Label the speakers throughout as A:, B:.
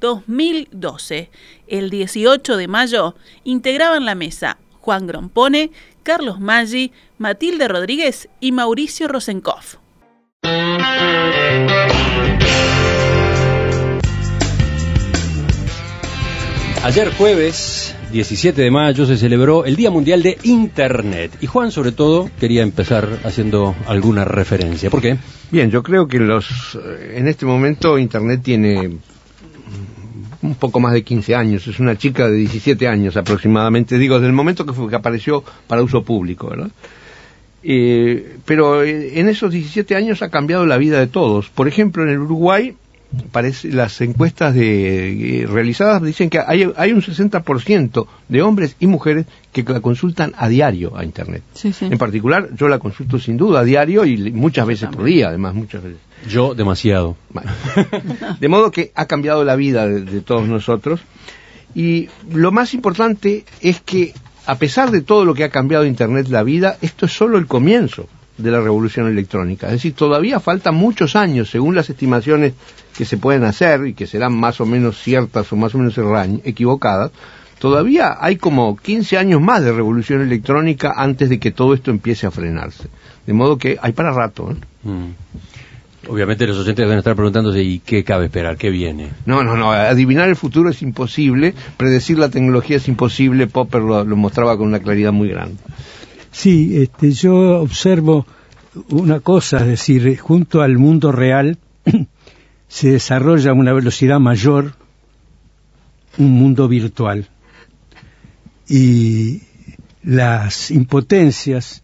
A: 2012. El 18 de mayo integraban la mesa Juan Grompone, Carlos Maggi, Matilde Rodríguez y Mauricio Rosenkopf.
B: Ayer jueves 17 de mayo se celebró el Día Mundial de Internet y Juan sobre todo quería empezar haciendo alguna referencia. ¿Por qué?
C: Bien, yo creo que los en este momento Internet tiene poco más de 15 años, es una chica de 17 años aproximadamente, digo, desde el momento que, fue, que apareció para uso público, ¿verdad? Eh, pero eh, en esos 17 años ha cambiado la vida de todos. Por ejemplo, en el Uruguay, parece, las encuestas de, eh, realizadas dicen que hay, hay un 60% de hombres y mujeres que la consultan a diario a Internet.
A: Sí, sí.
C: En particular, yo la consulto sin duda a diario y muchas veces por día, además, muchas veces.
B: Yo demasiado.
C: Bueno. De modo que ha cambiado la vida de, de, todos nosotros. Y lo más importante es que, a pesar de todo lo que ha cambiado Internet la vida, esto es solo el comienzo de la revolución electrónica. Es decir, todavía faltan muchos años, según las estimaciones que se pueden hacer y que serán más o menos ciertas o más o menos equivocadas, todavía hay como 15 años más de revolución electrónica antes de que todo esto empiece a frenarse. De modo que hay para rato. ¿eh?
B: Mm. Obviamente los oyentes deben estar preguntándose ¿y qué cabe esperar? ¿Qué viene?
C: No, no, no. Adivinar el futuro es imposible. Predecir la tecnología es imposible. Popper lo, lo mostraba con una claridad muy grande.
D: Sí, este, yo observo una cosa, es decir, junto al mundo real se desarrolla a una velocidad mayor un mundo virtual. Y las impotencias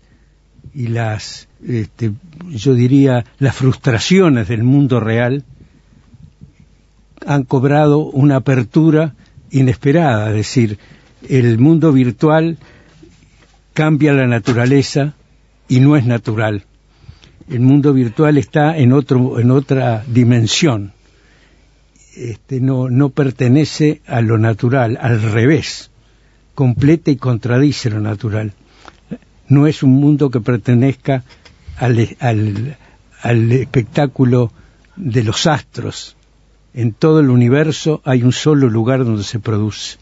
D: y las, este, yo diría, las frustraciones del mundo real han cobrado una apertura inesperada, es decir, el mundo virtual cambia la naturaleza y no es natural. El mundo virtual está en otro, en otra dimensión. Este, no, no pertenece a lo natural, al revés. Completa y contradice lo natural. No es un mundo que pertenezca al, al, al espectáculo de los astros. En todo el universo hay un solo lugar donde se produce.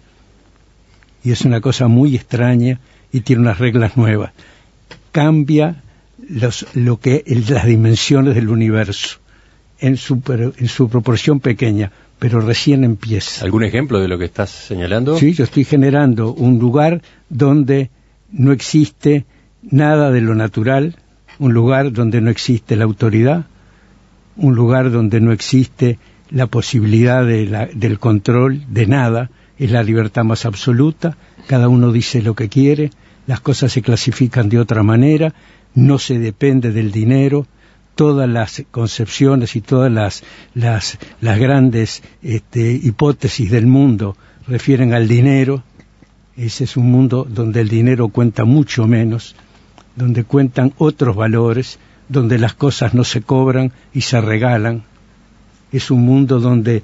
D: Y es una cosa muy extraña y tiene unas reglas nuevas. Cambia los, lo que las dimensiones del universo en su, en su proporción pequeña, pero recién empieza.
B: ¿Algún ejemplo de lo que estás señalando?
D: Sí, yo estoy generando un lugar donde no existe nada de lo natural, un lugar donde no existe la autoridad, un lugar donde no existe la posibilidad de la, del control de nada, es la libertad más absoluta, cada uno dice lo que quiere, las cosas se clasifican de otra manera, no se depende del dinero, todas las concepciones y todas las, las, las grandes este, hipótesis del mundo refieren al dinero. Ese es un mundo donde el dinero cuenta mucho menos, donde cuentan otros valores, donde las cosas no se cobran y se regalan. Es un mundo donde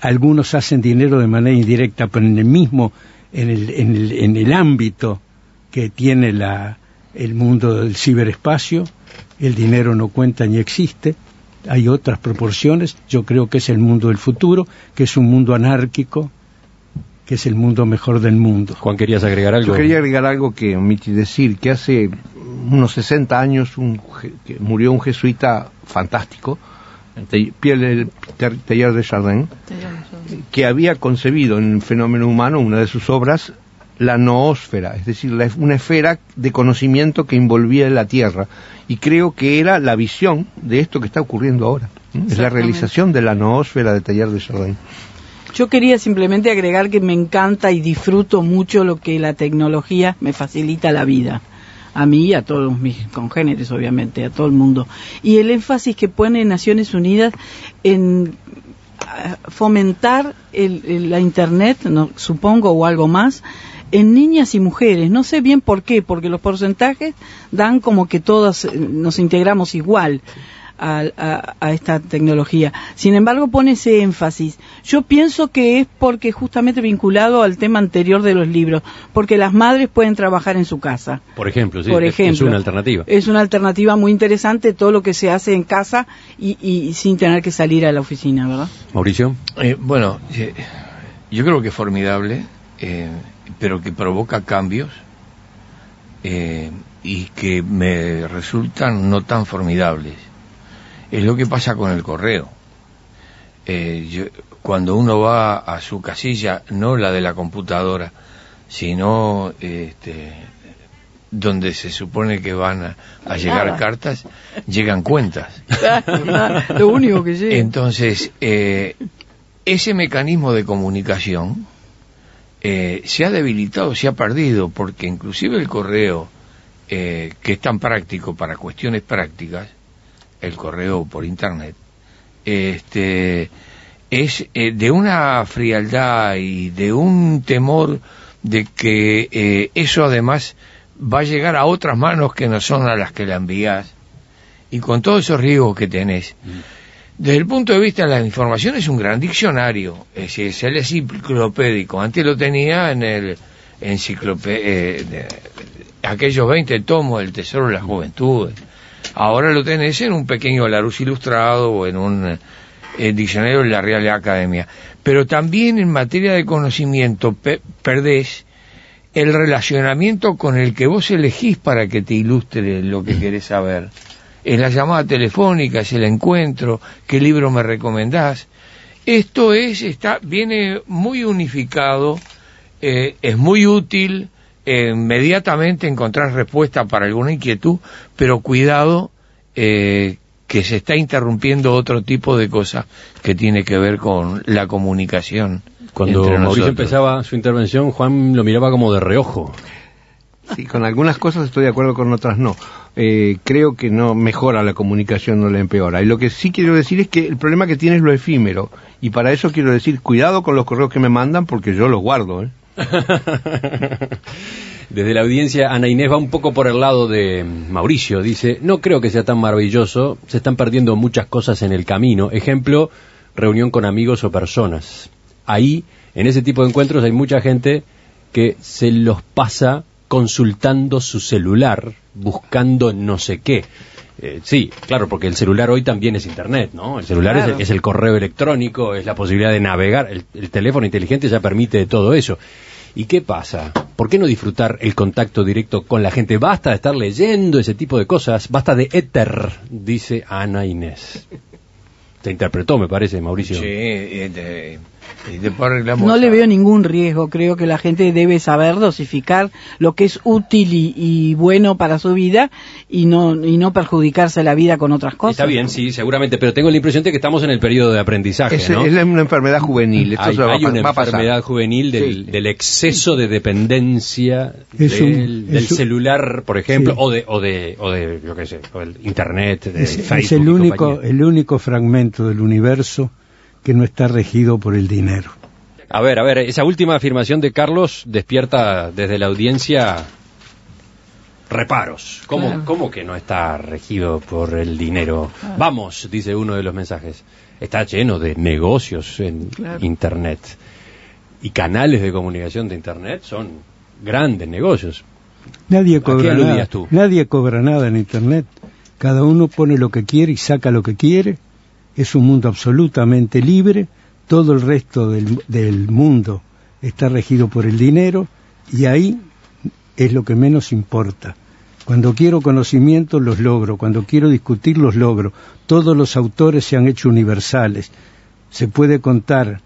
D: algunos hacen dinero de manera indirecta, pero en el mismo, en el, en el, en el ámbito que tiene la, el mundo del ciberespacio, el dinero no cuenta ni existe, hay otras proporciones, yo creo que es el mundo del futuro, que es un mundo anárquico, que es el mundo mejor del mundo.
B: Juan, ¿querías agregar algo?
C: Yo quería agregar algo que omití decir, que hace unos 60 años un, que murió un jesuita fantástico, Pierre Teilhard de Chardin, que había concebido en el fenómeno humano una de sus obras la noósfera, es decir, la, una esfera de conocimiento que envolvía la Tierra. Y creo que era la visión de esto que está ocurriendo ahora. Es la realización de la noósfera de Taller de Chardin.
E: Yo quería simplemente agregar que me encanta y disfruto mucho lo que la tecnología me facilita la vida. A mí y a todos mis congéneres, obviamente, a todo el mundo. Y el énfasis que pone Naciones Unidas en fomentar la Internet, no, supongo, o algo más, en niñas y mujeres. No sé bien por qué, porque los porcentajes dan como que todas eh, nos integramos igual a, esta tecnología. Sin embargo, pone ese énfasis. Yo pienso que es porque justamente vinculado al tema anterior de los libros, porque las madres pueden trabajar en su casa.
B: Por ejemplo, sí, es una alternativa.
E: Es una alternativa muy interesante todo lo que se hace en casa y, sin tener que salir a la oficina, ¿verdad?
B: Mauricio.
F: Eh, bueno, eh, yo creo que es formidable, eh, pero que provoca cambios y que me resultan no tan formidables es lo que pasa con el correo. Eh, cuando uno va a su casilla, no la de la computadora, sino este, donde se supone que van a, llegar cartas, llegan cuentas.
E: lo único que llega.
F: Entonces, eh, ese mecanismo de comunicación eh, se ha debilitado, se ha perdido, porque inclusive el correo, que es tan práctico para cuestiones prácticas, el correo por internet, este, es eh, de una frialdad y de un temor de que eh, eso además va a llegar a otras manos que no son a las que la envías y con todos esos riesgos que tenés. Desde el punto de vista de la información es un gran diccionario, es, es el enciclopédico. Antes lo tenía en el enciclopedia, eh, aquellos 20 tomos del Tesoro de la Juventud Ahora lo tenés en un pequeño Larus ilustrado o en un eh, diccionario de la Real Academia. Pero también en materia de conocimiento perdés el relacionamiento con el que vos elegís para que te ilustre lo que querés saber. Es la llamada telefónica, es el encuentro, qué libro me recomendás. Esto es, está, viene muy unificado, eh, es muy útil, inmediatamente encontrar respuesta para alguna inquietud, pero cuidado eh, que se está interrumpiendo otro tipo de cosas que tiene que ver con la comunicación.
B: Cuando Mauricio empezaba su intervención, Juan lo miraba como de reojo.
C: Sí, con algunas cosas estoy de acuerdo, con otras no. Eh, creo que no mejora la comunicación, no la empeora. Y lo que sí quiero decir es que el problema que tiene es lo efímero. Y para eso quiero decir, cuidado con los correos que me mandan porque yo los guardo. ¿eh?
B: Desde la audiencia, Ana Inés va un poco por el lado de Mauricio. Dice, no creo que sea tan maravilloso, se están perdiendo muchas cosas en el camino. Ejemplo, reunión con amigos o personas. Ahí, en ese tipo de encuentros, hay mucha gente que se los pasa consultando su celular, buscando no sé qué. Eh, sí, claro, porque el celular hoy también es Internet, ¿no? El celular es, el, correo electrónico, es la posibilidad de navegar, el, teléfono inteligente ya permite todo eso. ¿Y qué pasa? ¿Por qué no disfrutar el contacto directo con la gente? Basta de estar leyendo ese tipo de cosas, basta de éter, dice Ana Inés. Se interpretó, me parece, Mauricio.
F: Sí,
E: no le veo ningún riesgo. Creo que la gente debe saber dosificar lo que es útil y, bueno para su vida y no, y no perjudicarse la vida con otras cosas.
B: Está bien, sí, seguramente, pero tengo la impresión de que estamos en el periodo de aprendizaje.
C: Es, una enfermedad juvenil.
B: hay, una enfermedad juvenil del, exceso de dependencia del, celular, por ejemplo, o, de, o, de, o de, yo qué sé, o del Internet, de
D: es el único, el único fragmento del universo que no está regido por el dinero.
B: A ver, a ver, esa última afirmación de Carlos despierta desde la audiencia reparos. ¿Cómo, que no está regido por el dinero? Vamos, dice uno de los mensajes. Está lleno de negocios en Internet. Y canales de comunicación de Internet son grandes negocios.
D: Nadie cobra nada. Nadie cobra nada en Internet. Cada uno pone lo que quiere y saca lo que quiere es un mundo absolutamente libre, todo el resto del, mundo está regido por el dinero y ahí es lo que menos importa. Cuando quiero conocimiento los logro, cuando quiero discutir los logro. Todos los autores se han hecho universales. Se puede contar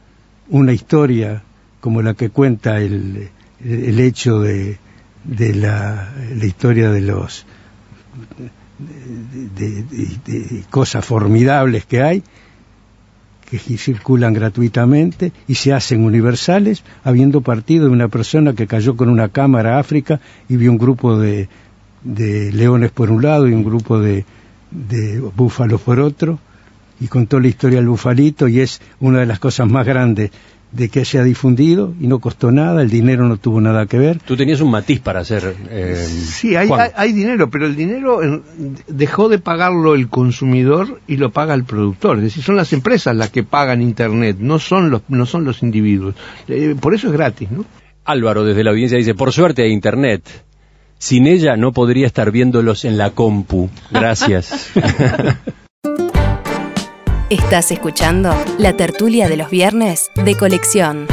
D: una historia como la que cuenta el, hecho de, la, historia de los de, cosas formidables que hay, que circulan gratuitamente y se hacen universales, habiendo partido de una persona que cayó con una cámara a África y vio un grupo de, de leones por un lado y un grupo de, de búfalos por otro, y contó la historia del bufalito y es una de las cosas más grandes de que se ha difundido y no costó nada, el dinero no tuvo nada que ver.
B: Tú tenías un matiz para hacer... Eh,
C: sí, hay, hay, hay, dinero, pero el dinero eh, dejó de pagarlo el consumidor y lo paga el productor. Es decir, son las empresas las que pagan Internet, no son los, no son los individuos. Eh, por eso es gratis, ¿no?
B: Álvaro desde la audiencia dice, por suerte hay Internet. Sin ella no podría estar viéndolos en la compu. Gracias.
G: Estás escuchando la tertulia de los viernes de colección.